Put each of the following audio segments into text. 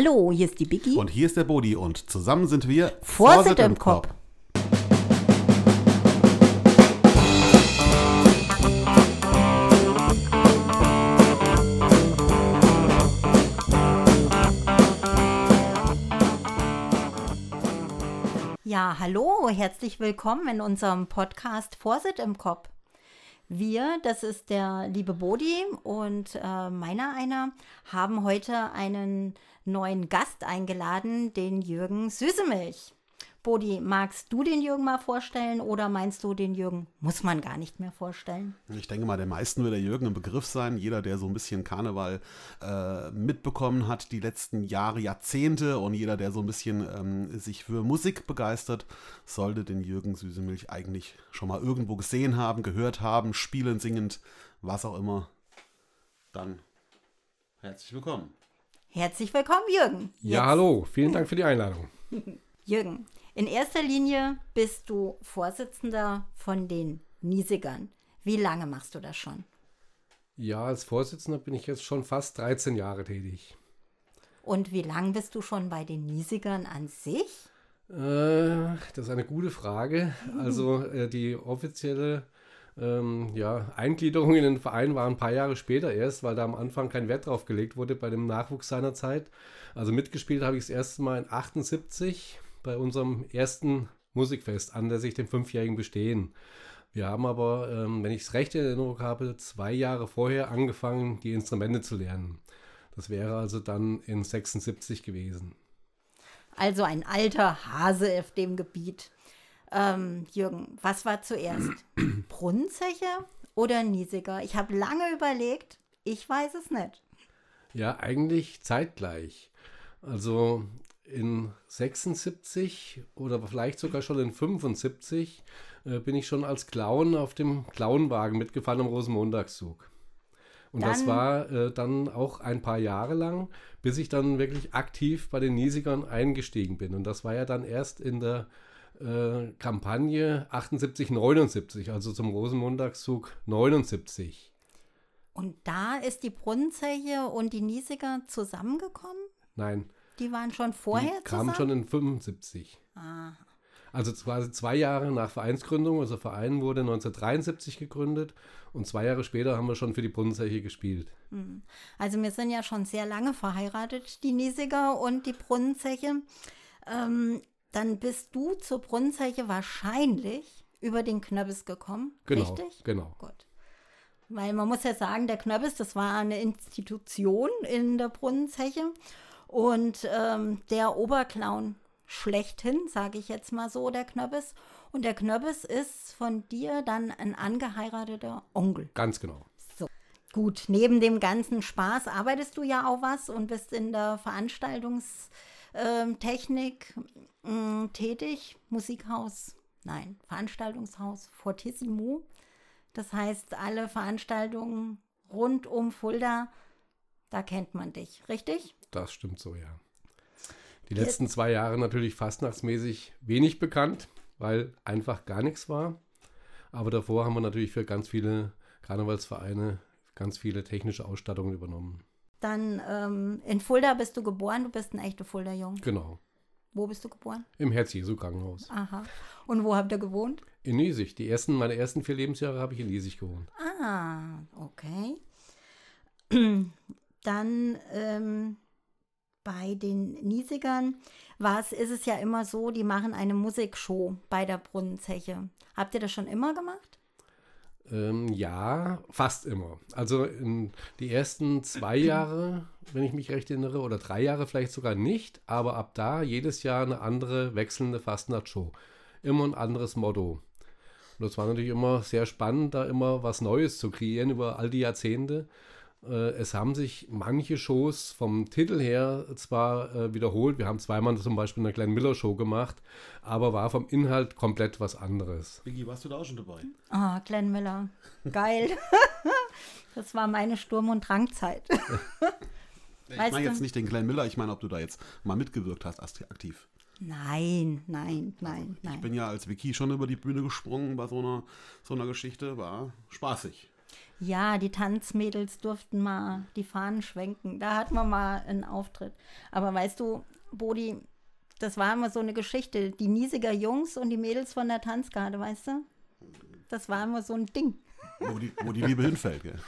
Hallo, hier ist die Biggie. Und hier ist der Bodi und zusammen sind wir Vorsitt im Kopf. Ja, hallo, herzlich willkommen in unserem Podcast Vorsitt im Kopf. Wir, das ist der liebe Bodi und äh, meiner einer, haben heute einen neuen Gast eingeladen, den Jürgen Süßemilch. Bodi, magst du den Jürgen mal vorstellen oder meinst du, den Jürgen muss man gar nicht mehr vorstellen? Ich denke mal, der meisten wird der Jürgen ein Begriff sein. Jeder, der so ein bisschen Karneval äh, mitbekommen hat, die letzten Jahre, Jahrzehnte und jeder, der so ein bisschen ähm, sich für Musik begeistert, sollte den Jürgen Süßemilch eigentlich schon mal irgendwo gesehen haben, gehört haben, spielend, singend, was auch immer. Dann herzlich willkommen. Herzlich willkommen, Jürgen. Ja, hallo, vielen Dank für die Einladung. Jürgen, in erster Linie bist du Vorsitzender von den Niesigern. Wie lange machst du das schon? Ja, als Vorsitzender bin ich jetzt schon fast 13 Jahre tätig. Und wie lange bist du schon bei den Niesigern an sich? Äh, das ist eine gute Frage. Also äh, die offizielle ähm, ja, Eingliederung in den Verein war ein paar Jahre später erst, weil da am Anfang kein Wert drauf gelegt wurde bei dem Nachwuchs seiner Zeit. Also mitgespielt habe ich das erste Mal in 78 bei unserem ersten Musikfest anlässlich dem fünfjährigen Bestehen. Wir haben aber, ähm, wenn ich es recht in Erinnerung habe, zwei Jahre vorher angefangen, die Instrumente zu lernen. Das wäre also dann in 76 gewesen. Also ein alter Hase auf dem Gebiet. Ähm, Jürgen, was war zuerst? Brunnenzeche oder Niesiger? Ich habe lange überlegt, ich weiß es nicht. Ja, eigentlich zeitgleich. Also in 76 oder vielleicht sogar schon in 75 äh, bin ich schon als Clown auf dem Clownwagen mitgefahren am Rosenmontagszug. Und dann, das war äh, dann auch ein paar Jahre lang, bis ich dann wirklich aktiv bei den Niesigern eingestiegen bin. Und das war ja dann erst in der äh, Kampagne 78, 79, also zum Rosenmontagszug 79. Und da ist die Brunnenzeche und die Niesiger zusammengekommen? Nein, die waren schon vorher die kamen schon in 75. Ah. Also quasi zwei Jahre nach Vereinsgründung. Also der Verein wurde 1973 gegründet und zwei Jahre später haben wir schon für die Brunnenzeche gespielt. Hm. Also wir sind ja schon sehr lange verheiratet, die Niesiger und die Brunnenzeche. Ähm, dann bist du zur Brunnenzeche wahrscheinlich über den Knöbbis gekommen, genau, richtig? Genau. Gut. Weil man muss ja sagen, der Knöbbis, das war eine Institution in der Brunnenzeche. Und ähm, der Oberclown schlechthin, sage ich jetzt mal so, der Knöbbis. Und der Knöbbis ist von dir dann ein angeheirateter Onkel. Ganz genau. So. Gut, neben dem ganzen Spaß arbeitest du ja auch was und bist in der Veranstaltungstechnik äh, tätig. Musikhaus, nein, Veranstaltungshaus Fortissimo. Das heißt, alle Veranstaltungen rund um Fulda, da kennt man dich, richtig? Das stimmt so, ja. Die letzten zwei Jahre natürlich fastnachtsmäßig wenig bekannt, weil einfach gar nichts war. Aber davor haben wir natürlich für ganz viele Karnevalsvereine ganz viele technische Ausstattungen übernommen. Dann ähm, in Fulda bist du geboren, du bist ein echter Fulda-Jung. Genau. Wo bist du geboren? Im Herz-Jesu-Krankenhaus. Aha. Und wo habt ihr gewohnt? In Niesig. Die ersten, meine ersten vier Lebensjahre habe ich in Niesig gewohnt. Ah, okay. Dann ähm, bei den Niesigern war es, ist es ja immer so, die machen eine Musikshow bei der Brunnenzeche. Habt ihr das schon immer gemacht? Ähm, ja, fast immer. Also die ersten zwei Jahre, wenn ich mich recht erinnere, oder drei Jahre vielleicht sogar nicht, aber ab da jedes Jahr eine andere wechselnde Fastnachtsshow. Immer ein anderes Motto. Und das war natürlich immer sehr spannend, da immer was Neues zu kreieren über all die Jahrzehnte. Äh, es haben sich manche Shows vom Titel her zwar äh, wiederholt. Wir haben zweimal zum Beispiel eine Glenn Miller Show gemacht, aber war vom Inhalt komplett was anderes. Vicky, warst du da auch schon dabei? Ah, oh, Glenn Miller. Geil. das war meine Sturm- und Drangzeit. ich meine jetzt nicht den Glenn Miller, ich meine, ob du da jetzt mal mitgewirkt hast, aktiv. Nein, nein, nein, nein. Ich bin ja als Vicky schon über die Bühne gesprungen bei so einer, so einer Geschichte, war spaßig. Ja, die Tanzmädels durften mal die Fahnen schwenken. Da hatten wir mal einen Auftritt. Aber weißt du, Bodi, das war immer so eine Geschichte. Die Niesiger Jungs und die Mädels von der Tanzgarde, weißt du? Das war immer so ein Ding. Wo die, wo die Liebe hinfällt, gell?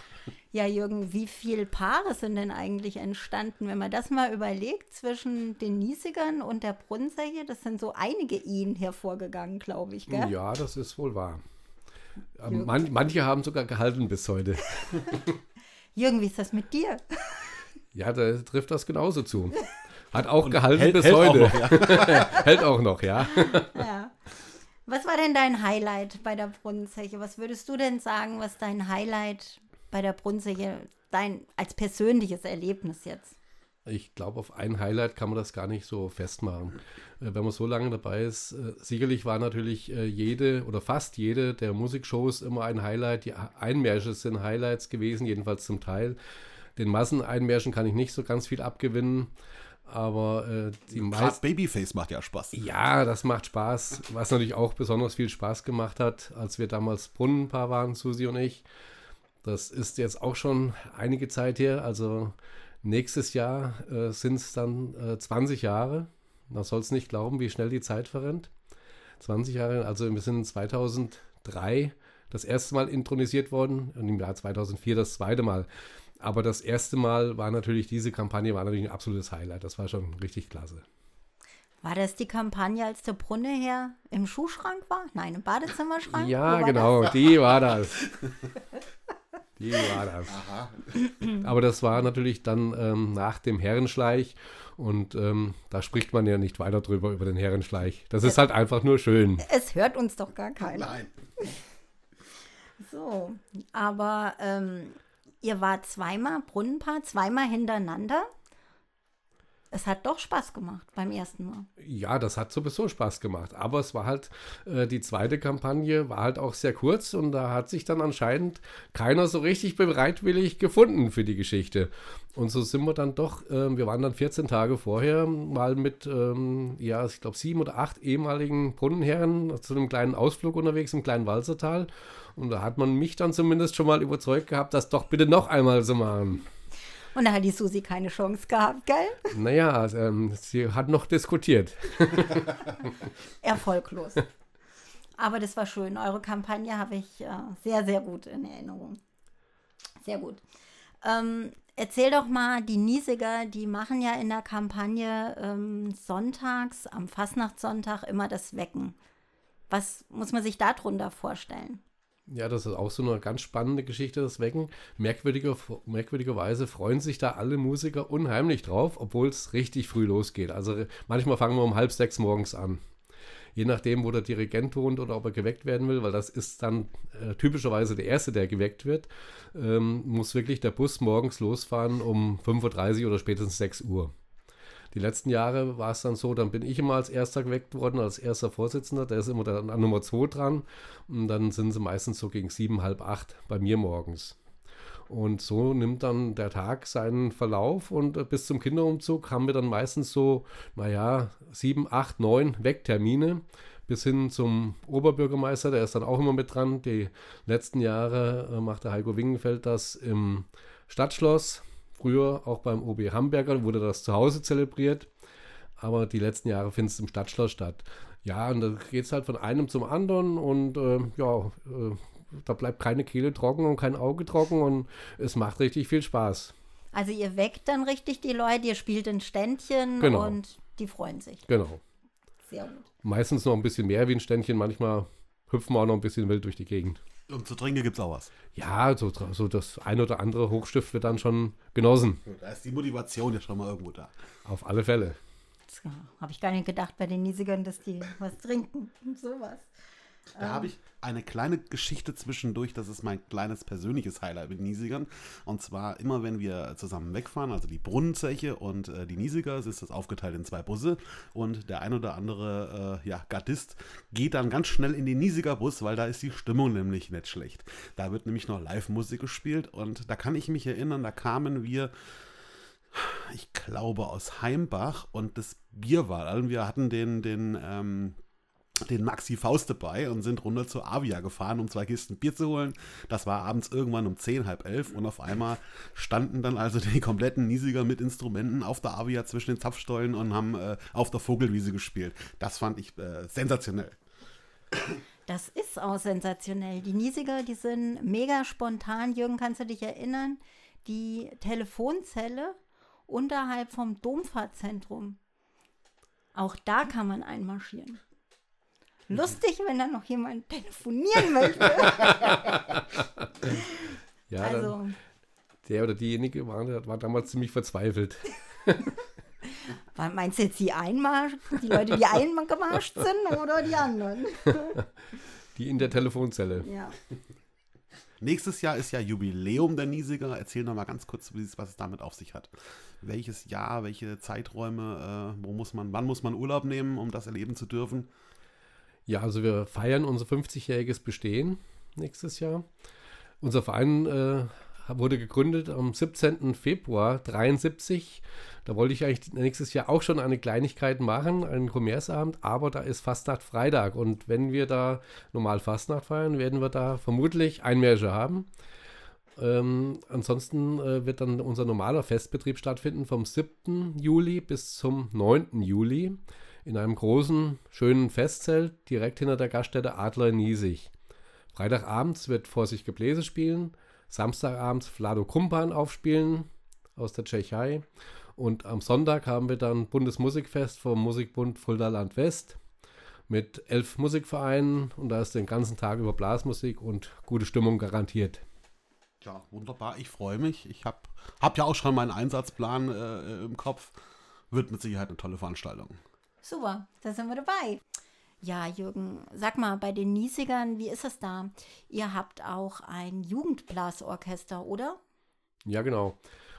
Ja, Jürgen, wie viele Paare sind denn eigentlich entstanden? Wenn man das mal überlegt, zwischen den Niesigern und der Brunnensäge, das sind so einige Ehen hervorgegangen, glaube ich, gell? Ja, das ist wohl wahr. Man, manche haben sogar gehalten bis heute. Jürgen, wie ist das mit dir? Ja, da trifft das genauso zu. Hat auch gehalten hält- bis hält auch heute. noch, ja. hält auch noch, ja. Ja. Was war denn dein Highlight bei der Brunnenzeche? Was würdest du denn sagen, was dein Highlight bei der Brunnenzeche, dein als persönliches Erlebnis jetzt? Ich glaube, auf ein Highlight kann man das gar nicht so festmachen. Äh, Wenn man so lange dabei ist, äh, sicherlich war natürlich äh, jede oder fast jede der Musikshows immer ein Highlight. Die Einmärsche sind Highlights gewesen, jedenfalls zum Teil. Den Masseneinmärschen kann ich nicht so ganz viel abgewinnen, aber äh, die meisten. Babyface macht ja Spaß. Ja, das macht Spaß. Was natürlich auch besonders viel Spaß gemacht hat, als wir damals Brunnenpaar waren, Susi und ich. Das ist jetzt auch schon einige Zeit her. Also nächstes Jahr äh, sind es dann äh, 20 Jahre. Man soll es nicht glauben, wie schnell die Zeit verrennt. 20 Jahre, also wir sind 2003 das erste Mal intronisiert worden und im Jahr 2004 das zweite Mal. Aber das erste Mal war natürlich, diese Kampagne war natürlich ein absolutes Highlight. Das war schon richtig klasse. War das die Kampagne, als der Brunneherr im Schuhschrank war? Nein, im Badezimmerschrank? Ja, war genau, Das? die war das. Die war das. Aber das war natürlich dann ähm, nach dem Herrenschleich und ähm, da spricht man ja nicht weiter drüber, über den Herrenschleich. Das ist halt einfach nur schön. Es hört uns doch gar keiner. Nein. So, aber ähm, ihr wart zweimal Brunnenpaar, zweimal hintereinander. Es hat doch Spaß gemacht beim ersten Mal. Ja, das hat sowieso Spaß gemacht. Aber es war halt, äh, die zweite Kampagne war halt auch sehr kurz und da hat sich dann anscheinend keiner so richtig bereitwillig gefunden für die Geschichte. Und so sind wir dann doch, ähm, wir waren dann 14 Tage vorher mal mit, ähm, ja, ich glaube, sieben oder acht ehemaligen Brunnenherren zu einem kleinen Ausflug unterwegs im kleinen Walzertal. Und da hat man mich dann zumindest schon mal überzeugt gehabt, das doch bitte noch einmal zu machen. Und da hat die Susi keine Chance gehabt, gell? Naja, ähm, sie hat noch diskutiert. Erfolglos. Aber das war schön. Eure Kampagne habe ich äh, sehr, sehr gut in Erinnerung. Sehr gut. Ähm, erzähl doch mal, die Niesiger, die machen ja in der Kampagne ähm, sonntags, am Fastnachtssonntag, immer das Wecken. Was muss man sich darunter vorstellen? Ja, das ist auch so eine ganz spannende Geschichte, das Wecken. Merkwürdiger, merkwürdigerweise freuen sich da alle Musiker unheimlich drauf, obwohl es richtig früh losgeht. Also manchmal fangen wir um halb sechs morgens an. Je nachdem, wo der Dirigent wohnt oder ob er geweckt werden will, weil das ist dann äh, typischerweise der Erste, der geweckt wird, ähm, muss wirklich der Bus morgens losfahren um 5.30 Uhr oder spätestens 6 Uhr. Die letzten Jahre war es dann so, dann bin ich immer als erster geweckt worden, als erster Vorsitzender. Der ist immer dann an Nummer 2 dran. Und dann sind sie meistens so gegen sieben, halb acht bei mir morgens. Und so nimmt dann der Tag seinen Verlauf und äh, bis zum Kinderumzug haben wir dann meistens so, naja, sieben, acht, neun Wecktermine bis hin zum Oberbürgermeister, der ist dann auch immer mit dran. Die letzten Jahre äh, macht der Heiko Wingenfeld das im Stadtschloss. Früher auch beim OB Hamburger wurde das zu Hause zelebriert, aber die letzten Jahre findet es im Stadtschloss statt. Ja, und da geht es halt von einem zum anderen und äh, ja, äh, da bleibt keine Kehle trocken und kein Auge trocken und es macht richtig viel Spaß. Also ihr weckt dann richtig die Leute, ihr spielt ein Ständchen Genau. und die freuen sich. Genau. Sehr gut. Meistens noch ein bisschen mehr wie ein Ständchen, manchmal hüpfen wir auch noch ein bisschen wild durch die Gegend. Und zu trinken gibt es auch was. Ja, so, so das ein oder andere Hochstift wird dann schon genossen. Da ist die Motivation ja schon mal irgendwo da. Auf alle Fälle. Das habe ich gar nicht gedacht bei den Niesigern, dass die was trinken und sowas. Da habe ich eine kleine Geschichte zwischendurch. Das ist mein kleines persönliches Highlight mit Niesigern. Und zwar immer, wenn wir zusammen wegfahren, also die Brunnenzeche und äh, die Niesiger, es ist das aufgeteilt in zwei Busse. Und der ein oder andere äh, ja, Gardist geht dann ganz schnell in den Niesiger Bus, weil da ist die Stimmung nämlich nicht schlecht. Da wird nämlich noch Live-Musik gespielt. Und da kann ich mich erinnern, da kamen wir ich glaube, aus Heimbach und das Bier war. Also wir hatten den, den, ähm, den Maxi Faust dabei und sind runter zur Avia gefahren, um zwei Kisten Bier zu holen. Das war abends irgendwann um 10, halb elf und auf einmal standen dann also die kompletten Niesiger mit Instrumenten auf der Avia zwischen den Zapfstollen und haben äh, auf der Vogelwiese gespielt. Das fand ich äh, sensationell. Das ist auch sensationell. Die Niesiger, die sind mega spontan. Jürgen, kannst du dich erinnern? Die Telefonzelle unterhalb vom Domfahrtzentrum. Auch da kann man einmarschieren. Lustig, wenn da noch jemand telefonieren möchte. ja, also. Dann, der oder diejenige war, war damals ziemlich verzweifelt. Meinst du jetzt die Einmarsch, die Leute, die eingemarscht sind oder die anderen? Die in der Telefonzelle. Ja. Nächstes Jahr ist ja Jubiläum der Niesiger. Erzähl noch mal ganz kurz, was es damit auf sich hat. Welches Jahr, welche Zeiträume, äh, wo muss man, wann muss man Urlaub nehmen, um das erleben zu dürfen? Ja, also wir feiern unser 50-jähriges Bestehen nächstes Jahr. Unser Verein äh, wurde gegründet am 17. Februar 73. Da wollte ich eigentlich nächstes Jahr auch schon eine Kleinigkeit machen, einen Kommersabend, aber da ist Fastnacht Freitag und wenn wir da normal Fastnacht feiern, werden wir da vermutlich Einmärsche haben. Ähm, ansonsten äh, wird dann unser normaler Festbetrieb stattfinden vom 7. Juli bis zum 9. Juli in einem großen, schönen Festzelt direkt hinter der Gaststätte Adler in Niesig. Freitagabends wird Vorsicht Gebläse spielen, Samstagabends Vlado Kumpan aufspielen aus der Tschechei und am Sonntag haben wir dann Bundesmusikfest vom Musikbund Fulda Land West mit elf Musikvereinen und da ist den ganzen Tag über Blasmusik und gute Stimmung garantiert. Ja, wunderbar. Ich freue mich. Ich habe hab ja auch schon meinen Einsatzplan äh, im Kopf. Wird mit Sicherheit eine tolle Veranstaltung. Super, da sind wir dabei. Ja, Jürgen, sag mal, bei den Niesigern, wie ist es da? Ihr habt auch ein Jugendblasorchester, oder? Ja, genau.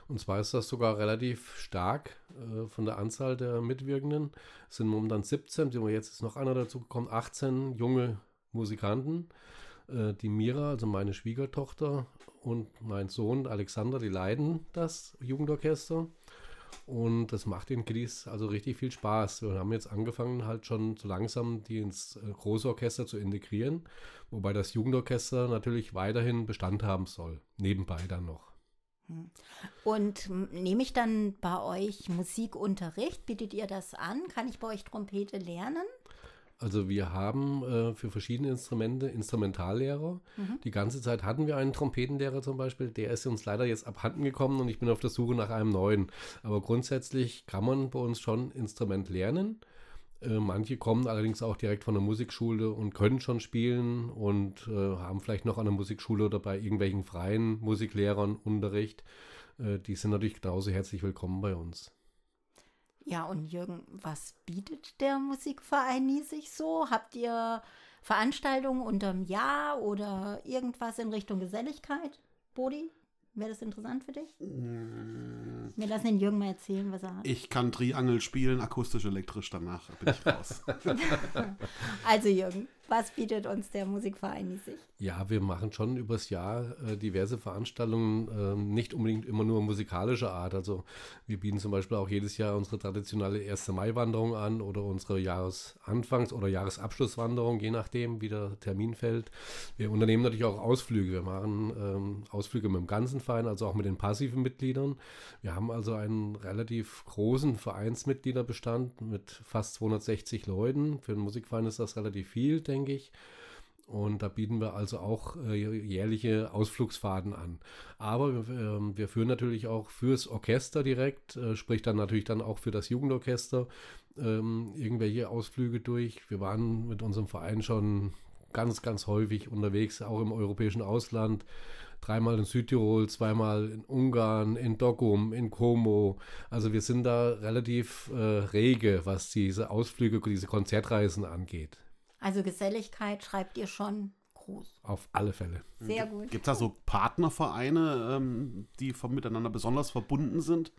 Und zwar ist das sogar relativ stark äh, von der Anzahl der Mitwirkenden. Es sind momentan 17, jetzt ist noch einer dazu gekommen, 18 junge Musikanten. Äh, die Mira, also meine Schwiegertochter, und mein Sohn Alexander, die leiden das Jugendorchester. Und das macht den Kiddies also richtig viel Spaß. Wir haben jetzt angefangen, halt schon so langsam die ins äh, große Orchester zu integrieren, wobei das Jugendorchester natürlich weiterhin Bestand haben soll, nebenbei dann noch. Hm. Und nehme ich dann bei euch Musikunterricht? Bietet ihr das an? Kann ich bei euch Trompete lernen? Also wir haben äh, für verschiedene Instrumente Instrumentallehrer. Mhm. Die ganze Zeit hatten wir einen Trompetenlehrer zum Beispiel, der ist uns leider jetzt abhanden gekommen und ich bin auf der Suche nach einem neuen. Aber grundsätzlich kann man bei uns schon Instrument lernen. Äh, manche kommen allerdings auch direkt von der Musikschule und können schon spielen und äh, haben vielleicht noch an der Musikschule oder bei irgendwelchen freien Musiklehrern Unterricht. Äh, die sind natürlich genauso herzlich willkommen bei uns. Ja, und Jürgen, was bietet der Musikverein Niesig so? Habt ihr Veranstaltungen unterm Jahr oder irgendwas in Richtung Geselligkeit? Bodi? Wäre das interessant für dich? Mm. Wir lassen den Jürgen mal erzählen, was er hat. Ich kann Triangel spielen, akustisch, elektrisch, danach bin ich raus. also Jürgen, was bietet uns der Musikverein Niesig? Ja, wir machen schon übers Jahr äh, diverse Veranstaltungen, äh, nicht unbedingt immer nur musikalischer Art. Also wir bieten zum Beispiel auch jedes Jahr unsere traditionelle 1. Mai-Wanderung an oder unsere Jahresanfangs- oder Jahresabschlusswanderung, je nachdem, wie der Termin fällt. Wir unternehmen natürlich auch Ausflüge. Wir machen ähm, Ausflüge mit dem ganzen Verein, also auch mit den passiven Mitgliedern. Wir haben also einen relativ großen Vereinsmitgliederbestand mit fast 260 Leuten. Für den Musikverein ist das relativ viel, denke denke ich. Und da bieten wir also auch äh, jährliche Ausflugsfahrten an. Aber äh, wir führen natürlich auch fürs Orchester direkt, äh, sprich dann natürlich dann auch für das Jugendorchester, ähm, irgendwelche Ausflüge durch. Wir waren mit unserem Verein schon ganz, ganz häufig unterwegs, auch im europäischen Ausland. Dreimal in Südtirol, zweimal in Ungarn, in Dokkum, in Como. Also wir sind da relativ äh, rege, was diese Ausflüge, diese Konzertreisen angeht. Also Geselligkeit schreibt ihr schon groß. Auf alle Fälle. Sehr gut. Gibt es da so Partnervereine, ähm, die von, miteinander besonders verbunden sind?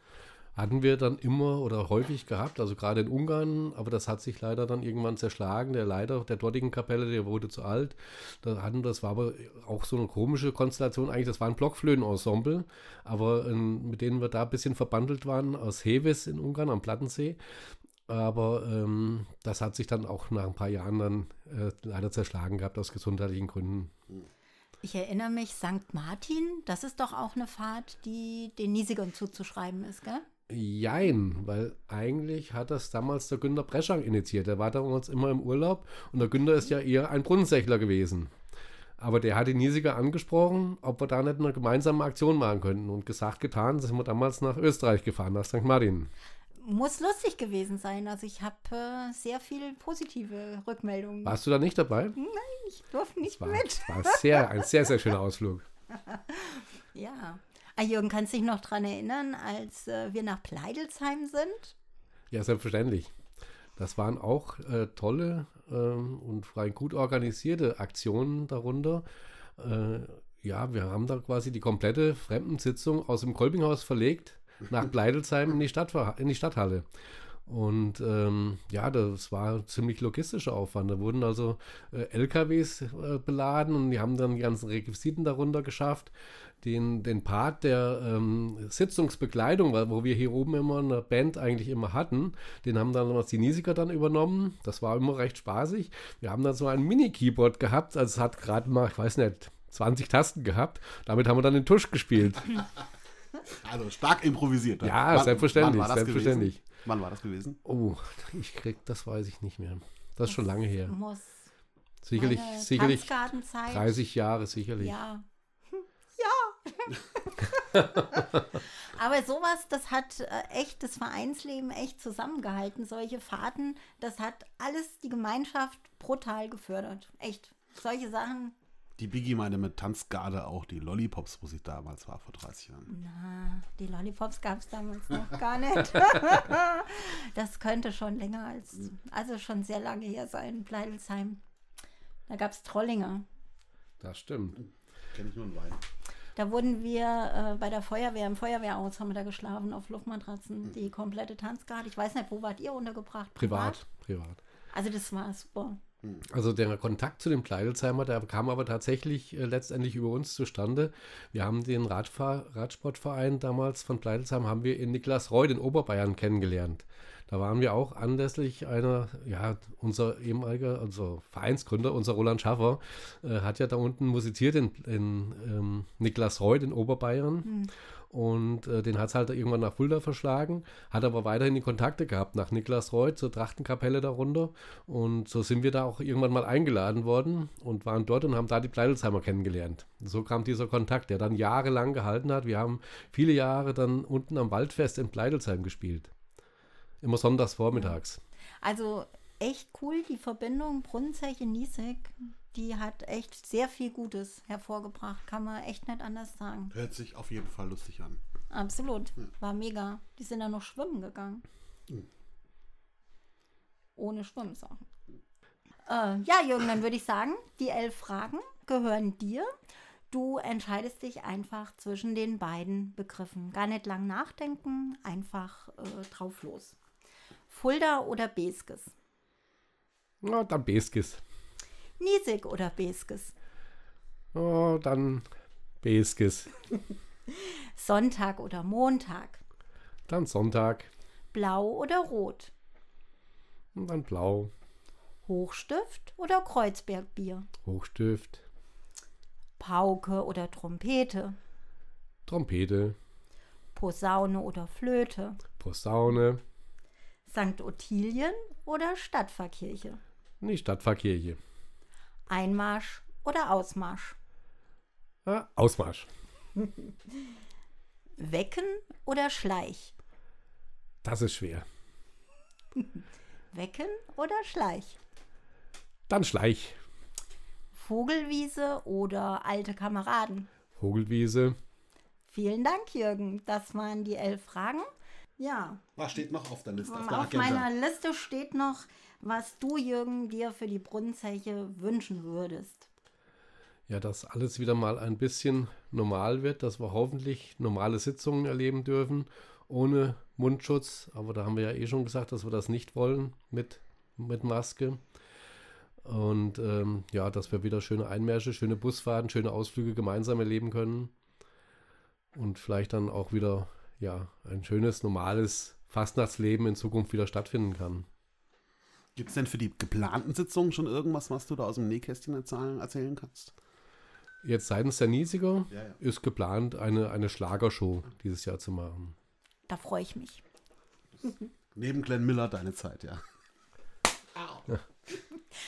Hatten wir dann immer oder häufig gehabt, also gerade in Ungarn, aber das hat sich leider dann irgendwann zerschlagen. Der Leiter der dortigen Kapelle, der wurde zu alt. Da hatten, das war aber auch so eine komische Konstellation. Eigentlich, das war ein Blockflöhenensemble, aber ähm, mit denen wir da ein bisschen verbandelt waren aus Heves in Ungarn am Plattensee. Aber ähm, das hat sich dann auch nach ein paar Jahren dann äh, leider zerschlagen gehabt aus gesundheitlichen Gründen. Ich erinnere mich, St. Martin, das ist doch auch eine Fahrt, die den Niesigern zuzuschreiben ist, gell? Jein, weil eigentlich hat das damals der Günter Breschang initiiert. Der war damals immer im Urlaub und der Günter ist ja eher ein Brunnensächler gewesen. Aber der hat die Niesiger angesprochen, ob wir da nicht eine gemeinsame Aktion machen könnten. Und gesagt, getan, sind wir damals nach Österreich gefahren, nach St. Martin. Muss lustig gewesen sein. Also ich habe äh, sehr viele positive Rückmeldungen. Warst du da nicht dabei? Nein, ich durfte nicht Das war, mit. war sehr, ein sehr, sehr schöner Ausflug. Ja. Ah, Jürgen, kannst du dich noch daran erinnern, als äh, wir nach Pleidelsheim sind? Ja, selbstverständlich. Das waren auch äh, tolle ähm, und rein gut organisierte Aktionen darunter. Äh, ja, wir haben da quasi die komplette Fremdensitzung aus dem Kolbinghaus verlegt nach Bleidelsheim in die, Stadtver in die Stadthalle. Und ähm, ja, das war ziemlich logistischer Aufwand. Da wurden also äh, LKWs äh, beladen und die haben dann die ganzen Requisiten darunter geschafft. Den, den Part der ähm, Sitzungsbekleidung, wo wir hier oben immer eine Band eigentlich immer hatten, den haben dann die Niesiker dann übernommen. Das war immer recht spaßig. Wir haben dann so ein Mini-Keyboard gehabt, also es hat gerade mal, ich weiß nicht, 20 Tasten gehabt. Damit haben wir dann den Tusch gespielt. Also stark improvisiert. Ja, selbstverständlich, Wann war das selbstverständlich. Gewesen? Wann war das gewesen? Oh, ich krieg, das weiß ich nicht mehr. Das ist schon lange her. Muss Sicherlich, meine sicherlich Tanzgartenzeit. 30 Jahre, sicherlich. Ja. Ja. Aber sowas, das hat äh, echt das Vereinsleben echt zusammengehalten. Solche Fahrten, das hat alles die Gemeinschaft brutal gefördert. Echt. Solche Sachen, Die Biggie meinte mit Tanzgarde auch die Lollipops, wo sie damals war, vor 30 Jahren. na, die Lollipops gab es damals noch gar nicht. das könnte schon länger als, also schon sehr lange her sein, Pleidelsheim. Da gab es Trollinger. Das stimmt. Kenn ich nur einen Wein. Da wurden wir äh, bei der Feuerwehr, im Feuerwehrhaus haben wir da geschlafen, auf Luftmatratzen, die komplette Tanzgarde. Ich weiß nicht, wo wart ihr untergebracht? Privat, privat. Also das war super. Also der Kontakt zu dem Kleidelsheimer, der kam aber tatsächlich äh, letztendlich über uns zustande. Wir haben den Radfahr Radsportverein damals von Pleidelsheim, haben wir in Niklas Reuth in Oberbayern kennengelernt. Da waren wir auch anlässlich einer, ja, unser ehemaliger, also Vereinsgründer, unser Roland Schaffer, äh, hat ja da unten musiziert in, in ähm, Niklas Reuth in Oberbayern. Und äh, den hat es halt irgendwann nach Fulda verschlagen, hat aber weiterhin die Kontakte gehabt nach Niklas Reuth zur Trachtenkapelle darunter. Und so sind wir da auch irgendwann mal eingeladen worden und waren dort und haben da die Pleidelsheimer kennengelernt. So kam dieser Kontakt, der dann jahrelang gehalten hat. Wir haben viele Jahre dann unten am Waldfest in Pleidelsheim gespielt. Immer sonntags vormittags. Also echt cool, die Verbindung Brunnenzeche Niesig, die hat echt sehr viel Gutes hervorgebracht, kann man echt nicht anders sagen. Hört sich auf jeden Fall lustig an. Absolut, war mega. Die sind dann noch schwimmen gegangen. Ohne Schwimmsachen. Äh, ja, Jürgen, dann würde ich sagen, die elf Fragen gehören dir. Du entscheidest dich einfach zwischen den beiden Begriffen. Gar nicht lang nachdenken, einfach äh, drauf los. Fulda oder Beskes? Na, dann Beskis. Niesig oder Beskes? Oh, dann Beskis. Sonntag oder Montag? Dann Sonntag. Blau oder Rot? Und dann Blau. Hochstift oder Kreuzbergbier? Hochstift. Pauke oder Trompete? Trompete. Posaune oder Flöte? Posaune. St. Ottilien oder Stadtpfarrkirche? Die Stadtpfarrkirche. Einmarsch oder Ausmarsch? Ah, Ausmarsch. Wecken oder Schleich? Das ist schwer. Wecken oder Schleich? Dann Schleich. Vogelwiese oder alte Kameraden? Vogelwiese. Vielen Dank, Jürgen. Das waren die elf Fragen. Ja, Was steht noch auf der Liste? Auf der auf meiner Liste steht noch, was du, Jürgen, dir für die Brunnenzeche wünschen würdest. Ja, dass alles wieder mal ein bisschen normal wird, dass wir hoffentlich normale Sitzungen erleben dürfen, ohne Mundschutz. Aber da haben wir ja eh schon gesagt, dass wir das nicht wollen mit, mit Maske. Und ähm, ja, dass wir wieder schöne Einmärsche, schöne Busfahrten, schöne Ausflüge gemeinsam erleben können. Und vielleicht dann auch wieder ja, ein schönes, normales Fastnachtsleben in Zukunft wieder stattfinden kann. Gibt es denn für die geplanten Sitzungen schon irgendwas, was du da aus dem Nähkästchen erzählen, erzählen kannst? Jetzt seitens der Niesiger Ja, ja. ist geplant, eine, eine Schlagershow dieses Jahr zu machen. Da freue ich mich. Neben Glenn Miller deine Zeit, ja.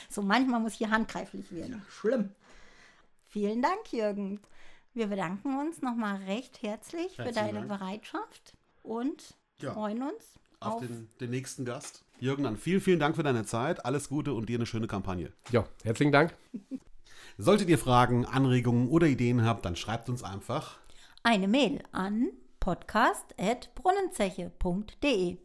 So manchmal muss hier handgreiflich werden. Schlimm. Vielen Dank, Jürgen. Wir bedanken uns nochmal recht herzlich für deine Dank. Bereitschaft und Ja. freuen uns Auf auf, den, den nächsten Gast. Jürgen, dann vielen, vielen Dank für deine Zeit. Alles Gute und dir eine schöne Kampagne. Ja, herzlichen Dank. Solltet ihr Fragen, Anregungen oder Ideen habt, dann schreibt uns einfach. eine Mail an podcast.brunnenzeche.de.